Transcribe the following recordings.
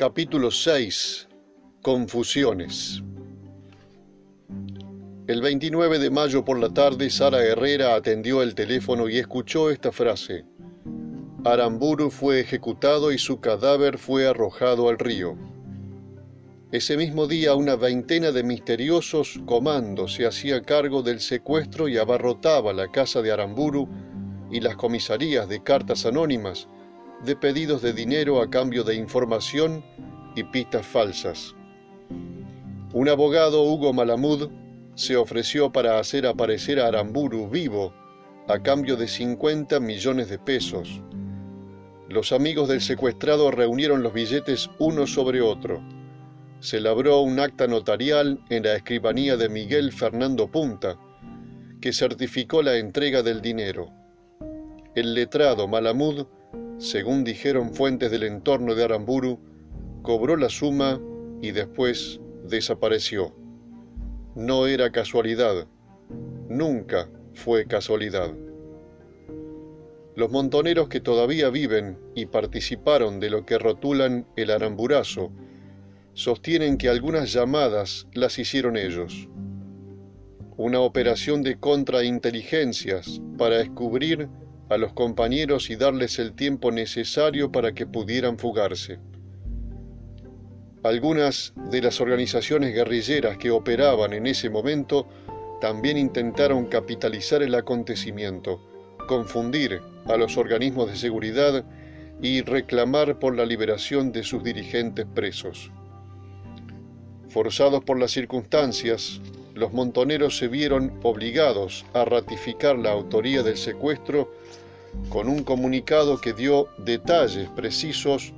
Capítulo 6 Confusiones El 29 de mayo por la tarde, Sara Herrera atendió el teléfono y escuchó esta frase. Aramburu fue ejecutado y su cadáver fue arrojado al río. Ese mismo día una veintena de misteriosos comandos se hacía cargo del secuestro y abarrotaba la casa de Aramburu y las comisarías de cartas anónimas de pedidos de dinero a cambio de información y pistas falsas. Un abogado, Hugo Malamud, se ofreció para hacer aparecer a Aramburu vivo a cambio de 50 millones de pesos. Los amigos del secuestrado reunieron los billetes uno sobre otro. Se labró un acta notarial en la escribanía de Miguel Fernando Punta, que certificó la entrega del dinero. El letrado Malamud según dijeron fuentes del entorno de Aramburu, cobró la suma y después desapareció. No era casualidad, nunca fue casualidad. Los montoneros que todavía viven y participaron de lo que rotulan el aramburazo sostienen que algunas llamadas las hicieron ellos. Una operación de contrainteligencias para descubrir a los compañeros y darles el tiempo necesario para que pudieran fugarse. Algunas de las organizaciones guerrilleras que operaban en ese momento también intentaron capitalizar el acontecimiento, confundir a los organismos de seguridad y reclamar por la liberación de sus dirigentes presos. Forzados por las circunstancias, los montoneros se vieron obligados a ratificar la autoría del secuestro con un comunicado que dio detalles precisos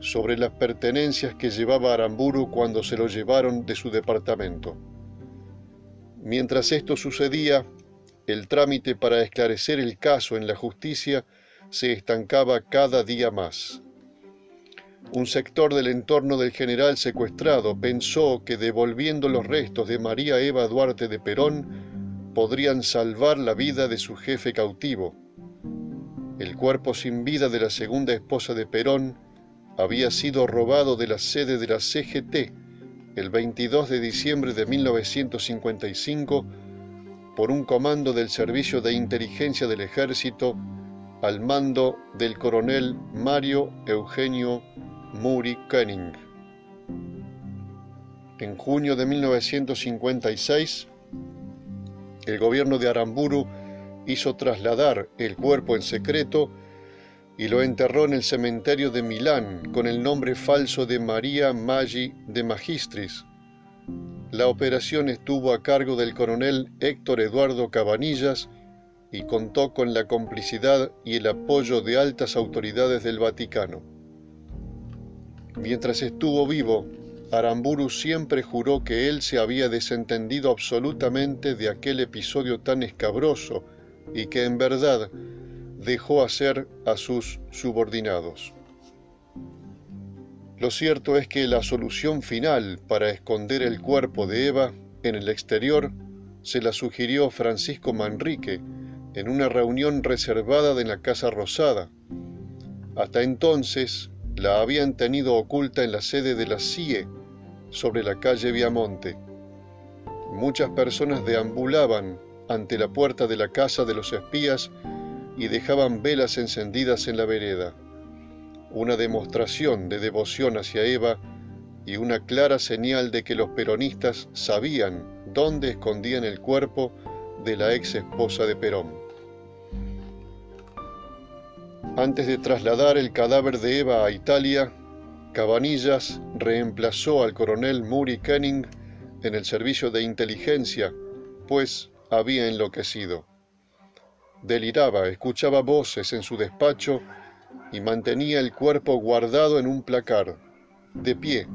sobre las pertenencias que llevaba Aramburu cuando se lo llevaron de su departamento. Mientras esto sucedía, el trámite para esclarecer el caso en la justicia se estancaba cada día más. Un sector del entorno del general secuestrado pensó que devolviendo los restos de María Eva Duarte de Perón podrían salvar la vida de su jefe cautivo el cuerpo sin vida de la segunda esposa de Perón había sido robado de la sede de la CGT el 22 de diciembre de 1955 por un comando del Servicio de Inteligencia del Ejército al mando del coronel Mario Eugenio Muri Koenig. En junio de 1956, el gobierno de Aramburu hizo trasladar el cuerpo en secreto y lo enterró en el cementerio de Milán con el nombre falso de María Maggi de Magistris. La operación estuvo a cargo del coronel Héctor Eduardo Cabanillas y contó con la complicidad y el apoyo de altas autoridades del Vaticano. Mientras estuvo vivo, Aramburu siempre juró que él se había desentendido absolutamente de aquel episodio tan escabroso y que en verdad dejó hacer a sus subordinados. Lo cierto es que la solución final para esconder el cuerpo de Eva en el exterior se la sugirió Francisco Manrique en una reunión reservada en la Casa Rosada. Hasta entonces la habían tenido oculta en la sede de la CIE sobre la calle Viamonte. Muchas personas deambulaban ante la puerta de la casa de los espías y dejaban velas encendidas en la vereda, una demostración de devoción hacia Eva y una clara señal de que los peronistas sabían dónde escondían el cuerpo de la ex esposa de Perón. Antes de trasladar el cadáver de Eva a Italia, Cabanillas reemplazó al coronel Muri Kenning en el servicio de inteligencia, pues había enloquecido. Deliraba, escuchaba voces en su despacho y mantenía el cuerpo guardado en un placar, de pie.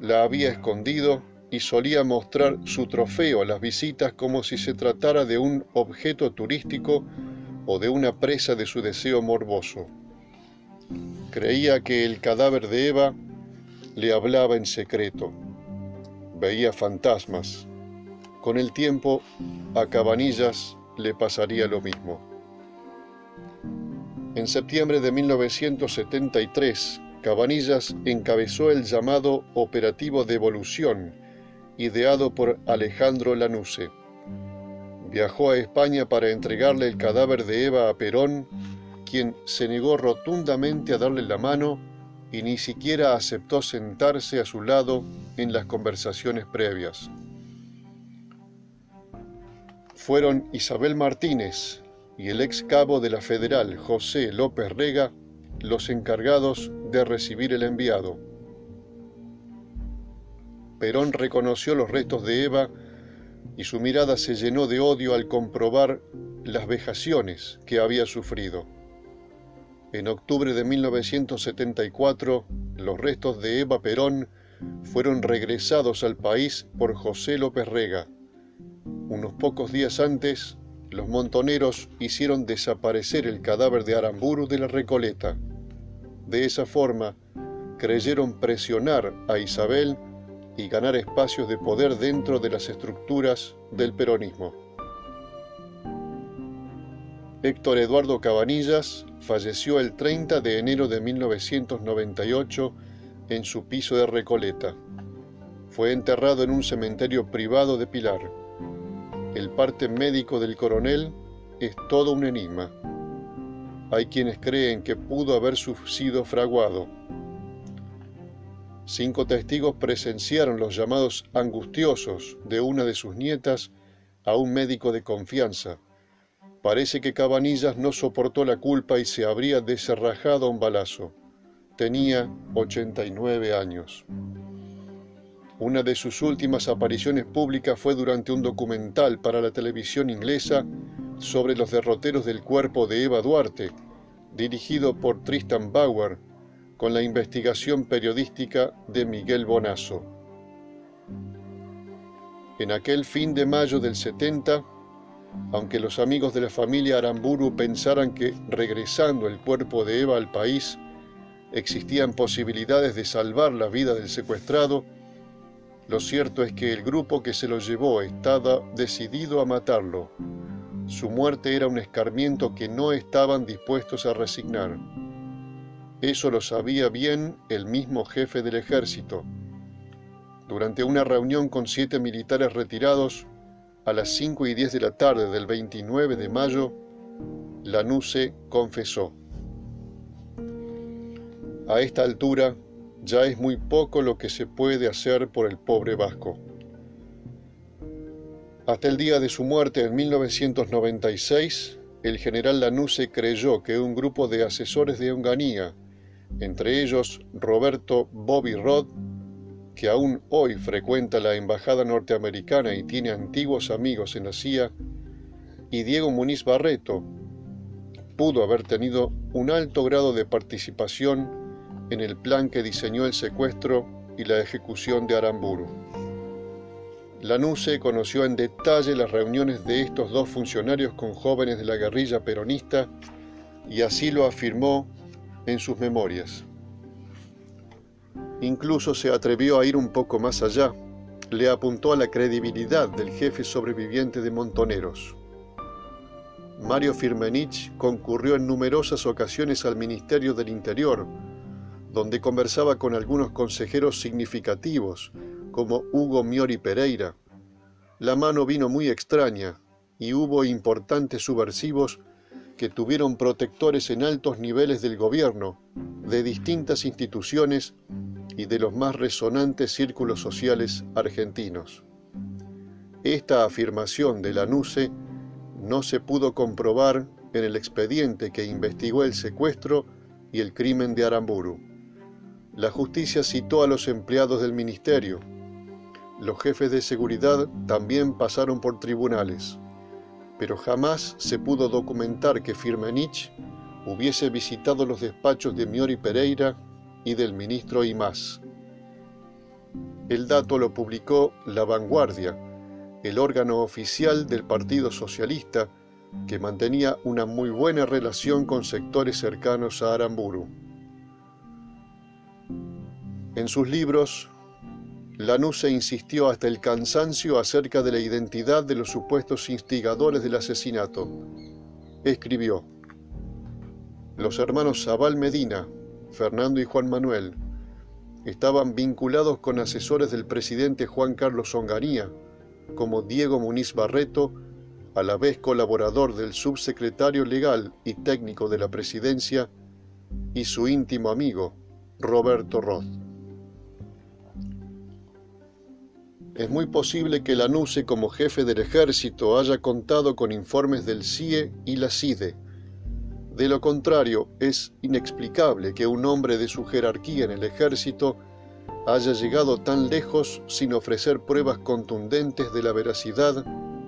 La había escondido y solía mostrar su trofeo a las visitas como si se tratara de un objeto turístico o de una presa de su deseo morboso. Creía que el cadáver de Eva le hablaba en secreto. Veía fantasmas, con el tiempo, a Cabanillas le pasaría lo mismo. En septiembre de 1973, Cabanillas encabezó el llamado Operativo Devolución, ideado por Alejandro Lanuse. Viajó a España para entregarle el cadáver de Eva a Perón, quien se negó rotundamente a darle la mano y ni siquiera aceptó sentarse a su lado en las conversaciones previas. Fueron Isabel Martínez y el ex cabo de la Federal José López Rega los encargados de recibir el enviado. Perón reconoció los restos de Eva y su mirada se llenó de odio al comprobar las vejaciones que había sufrido. En octubre de 1974, los restos de Eva Perón fueron regresados al país por José López Rega. Unos pocos días antes, los montoneros hicieron desaparecer el cadáver de Aramburu de la Recoleta. De esa forma, creyeron presionar a Isabel y ganar espacios de poder dentro de las estructuras del peronismo. Héctor Eduardo Cabanillas falleció el 30 de enero de 1998 en su piso de Recoleta. Fue enterrado en un cementerio privado de Pilar. El parte médico del coronel es todo un enigma. Hay quienes creen que pudo haber sido fraguado. Cinco testigos presenciaron los llamados angustiosos de una de sus nietas a un médico de confianza Parece que Cabanillas no soportó la culpa y se habría deserrajado a un balazo. Tenía 89 años. Una de sus últimas apariciones públicas fue durante un documental para la televisión inglesa sobre los derroteros del cuerpo de Eva Duarte, dirigido por Tristan Bauer, con la investigación periodística de Miguel Bonazo. En aquel fin de mayo del 70, aunque los amigos de la familia Aramburu pensaran que, regresando el cuerpo de Eva al país, existían posibilidades de salvar la vida del secuestrado, lo cierto es que el grupo que se lo llevó estaba decidido a matarlo. Su muerte era un escarmiento que no estaban dispuestos a resignar. Eso lo sabía bien el mismo jefe del ejército. Durante una reunión con siete militares retirados, a las 5 y 10 de la tarde del 29 de mayo, Lanuse confesó. A esta altura ya es muy poco lo que se puede hacer por el pobre vasco. Hasta el día de su muerte en 1996, el general Lanuse creyó que un grupo de asesores de Onganía, entre ellos Roberto Bobby Rod, que aún hoy frecuenta la embajada norteamericana y tiene antiguos amigos en la CIA, y Diego Muniz Barreto, pudo haber tenido un alto grado de participación en el plan que diseñó el secuestro y la ejecución de Aramburu. Lanuse conoció en detalle las reuniones de estos dos funcionarios con jóvenes de la guerrilla peronista y así lo afirmó en sus memorias. Incluso se atrevió a ir un poco más allá. Le apuntó a la credibilidad del jefe sobreviviente de Montoneros. Mario Firmenich concurrió en numerosas ocasiones al Ministerio del Interior, donde conversaba con algunos consejeros significativos, como Hugo Miori Pereira. La mano vino muy extraña y hubo importantes subversivos que tuvieron protectores en altos niveles del gobierno, de distintas instituciones y de los más resonantes círculos sociales argentinos. Esta afirmación de Lanuse no se pudo comprobar en el expediente que investigó el secuestro y el crimen de Aramburu. La justicia citó a los empleados del ministerio. Los jefes de seguridad también pasaron por tribunales, pero jamás se pudo documentar que Firmenich hubiese visitado los despachos de Miori Pereira y del ministro Imás. El dato lo publicó La Vanguardia, el órgano oficial del Partido Socialista que mantenía una muy buena relación con sectores cercanos a Aramburu. En sus libros, Lanuse insistió hasta el cansancio acerca de la identidad de los supuestos instigadores del asesinato. Escribió, Los hermanos Zabal Medina, Fernando y Juan Manuel, estaban vinculados con asesores del presidente Juan Carlos Onganía, como Diego Muniz Barreto, a la vez colaborador del subsecretario legal y técnico de la presidencia, y su íntimo amigo, Roberto Roth. Es muy posible que Lanuse como jefe del ejército haya contado con informes del CIE y la CIDE. De lo contrario, es inexplicable que un hombre de su jerarquía en el ejército haya llegado tan lejos sin ofrecer pruebas contundentes de la veracidad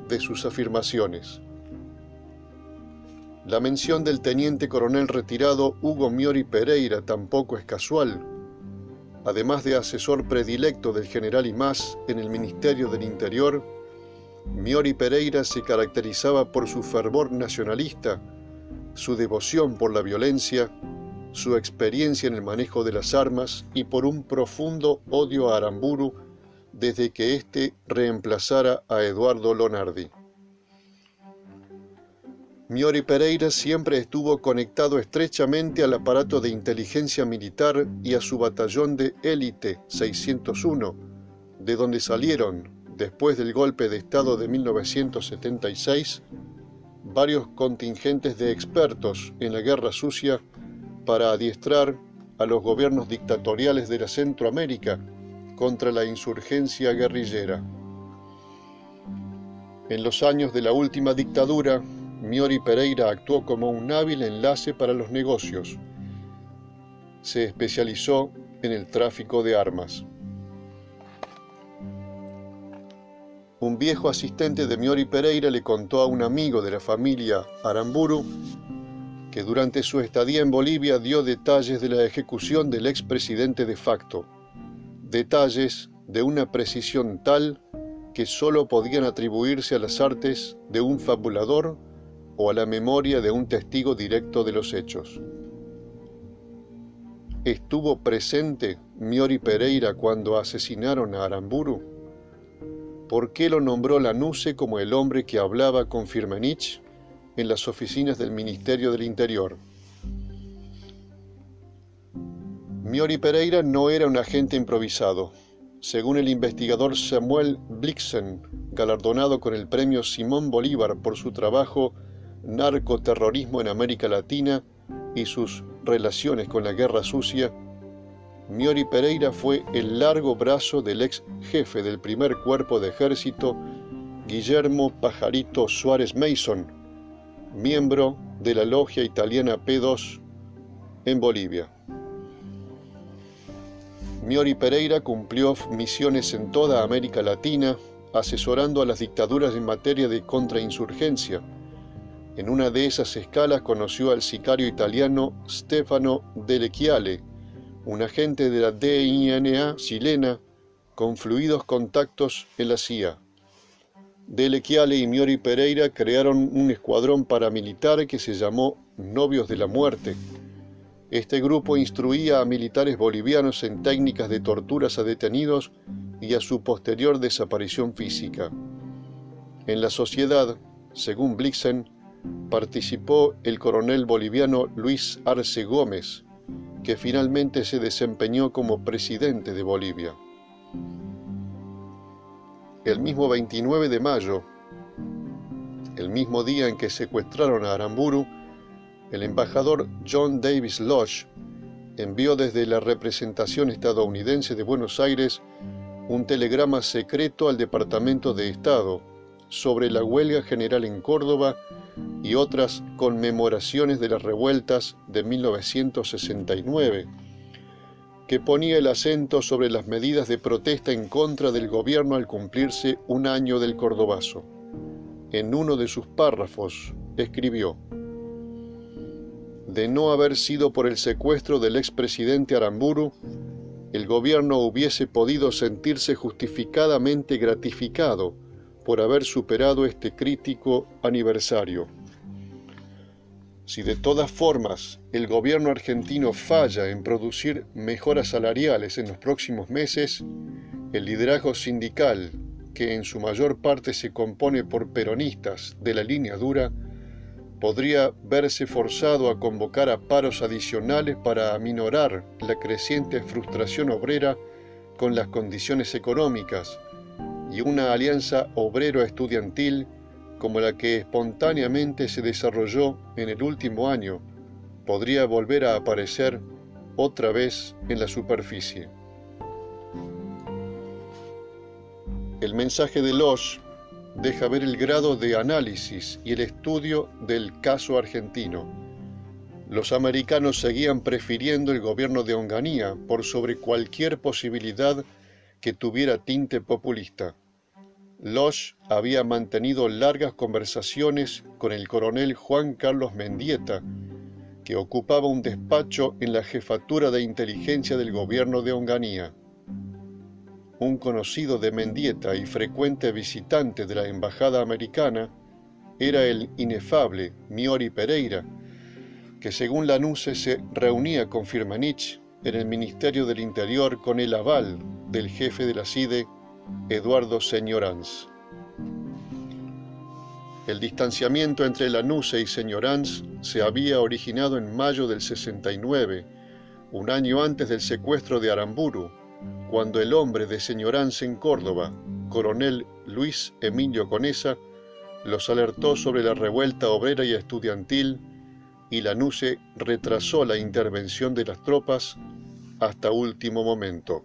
de sus afirmaciones. La mención del teniente coronel retirado Hugo Miori Pereira tampoco es casual. Además de asesor predilecto del general Imaz en el Ministerio del Interior, Miori Pereira se caracterizaba por su fervor nacionalista, su devoción por la violencia, su experiencia en el manejo de las armas y por un profundo odio a Aramburu desde que éste reemplazara a Eduardo Lonardi. Miori Pereira siempre estuvo conectado estrechamente al aparato de inteligencia militar y a su batallón de élite 601, de donde salieron, después del golpe de Estado de 1976, varios contingentes de expertos en la guerra sucia para adiestrar a los gobiernos dictatoriales de la Centroamérica contra la insurgencia guerrillera. En los años de la última dictadura, Miori Pereira actuó como un hábil enlace para los negocios. Se especializó en el tráfico de armas. Un viejo asistente de Miori Pereira le contó a un amigo de la familia Aramburu que durante su estadía en Bolivia dio detalles de la ejecución del expresidente de facto, detalles de una precisión tal que sólo podían atribuirse a las artes de un fabulador o a la memoria de un testigo directo de los hechos. ¿Estuvo presente Miori Pereira cuando asesinaron a Aramburu? ¿Por qué lo nombró Lanuse como el hombre que hablaba con Firmenich en las oficinas del Ministerio del Interior? Miori Pereira no era un agente improvisado. Según el investigador Samuel Blixen, galardonado con el premio Simón Bolívar por su trabajo narcoterrorismo en América Latina y sus relaciones con la guerra sucia, Miori Pereira fue el largo brazo del ex jefe del primer cuerpo de ejército, Guillermo Pajarito Suárez Mason, miembro de la logia italiana P2 en Bolivia. Miori Pereira cumplió misiones en toda América Latina, asesorando a las dictaduras en materia de contrainsurgencia, en una de esas escalas conoció al sicario italiano Stefano Delle Chiale, un agente de la DINA chilena con fluidos contactos en la CIA. Delle Chiale y Miori Pereira crearon un escuadrón paramilitar que se llamó Novios de la Muerte. Este grupo instruía a militares bolivianos en técnicas de torturas a detenidos y a su posterior desaparición física. En la sociedad, según Blixen, participó el coronel boliviano Luis Arce Gómez, que finalmente se desempeñó como presidente de Bolivia. El mismo 29 de mayo, el mismo día en que secuestraron a Aramburu, el embajador John Davis Lodge envió desde la representación estadounidense de Buenos Aires un telegrama secreto al Departamento de Estado sobre la huelga general en Córdoba y otras conmemoraciones de las revueltas de 1969, que ponía el acento sobre las medidas de protesta en contra del gobierno al cumplirse un año del Cordobazo. En uno de sus párrafos escribió, de no haber sido por el secuestro del expresidente Aramburu, el gobierno hubiese podido sentirse justificadamente gratificado por haber superado este crítico aniversario. Si de todas formas el gobierno argentino falla en producir mejoras salariales en los próximos meses, el liderazgo sindical, que en su mayor parte se compone por peronistas de la línea dura, podría verse forzado a convocar a paros adicionales para aminorar la creciente frustración obrera con las condiciones económicas y una alianza obrero-estudiantil como la que espontáneamente se desarrolló en el último año podría volver a aparecer otra vez en la superficie. El mensaje de Losch deja ver el grado de análisis y el estudio del caso argentino. Los americanos seguían prefiriendo el gobierno de Onganía por sobre cualquier posibilidad que tuviera tinte populista. Losch había mantenido largas conversaciones con el coronel Juan Carlos Mendieta, que ocupaba un despacho en la jefatura de inteligencia del gobierno de Onganía un conocido de Mendieta y frecuente visitante de la embajada americana, era el inefable Miori Pereira, que según Lanuse se reunía con Firmanich en el Ministerio del Interior con el aval del jefe de la CIDE, Eduardo Señoranz. El distanciamiento entre Lanuse y Señoranz se había originado en mayo del 69, un año antes del secuestro de Aramburu, cuando el hombre de señoranza en Córdoba, coronel Luis Emilio Conesa, los alertó sobre la revuelta obrera y estudiantil y Lanusse retrasó la intervención de las tropas hasta último momento.